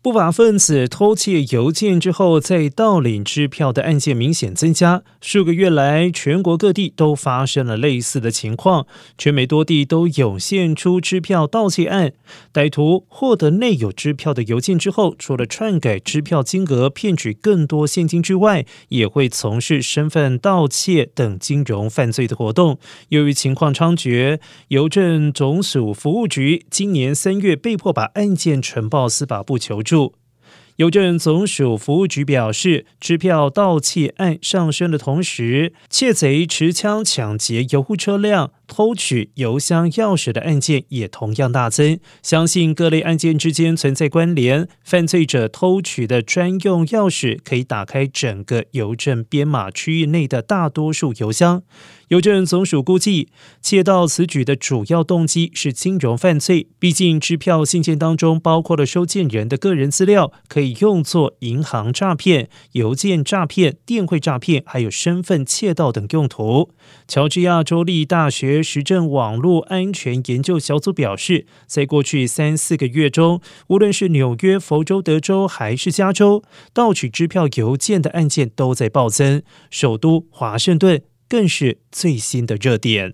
不法分子偷窃邮件之后再盗领支票的案件明显增加，数个月来，全国各地都发生了类似的情况，全美多地都涌现出支票盗窃案。歹徒获得内有支票的邮件之后，除了篡改支票金额骗取更多现金之外，也会从事身份盗窃等金融犯罪的活动。由于情况猖獗，邮政总署服务局今年三月被迫把案件呈报司法部求。注。邮政总署服务局表示，支票盗窃案上升的同时，窃贼持枪抢劫邮户车辆、偷取邮箱钥匙的案件也同样大增。相信各类案件之间存在关联。犯罪者偷取的专用钥匙可以打开整个邮政编码区域内的大多数邮箱。邮政总署估计，窃盗此举的主要动机是金融犯罪。毕竟，支票信件当中包括了收件人的个人资料，可以用作银行诈骗、邮件诈骗、电汇诈骗，还有身份窃盗等用途。乔治亚州立大学实证网络安全研究小组表示，在过去三四个月中，无论是纽约、佛州、德州还是加州，盗取支票邮件的案件都在暴增。首都华盛顿。更是最新的热点。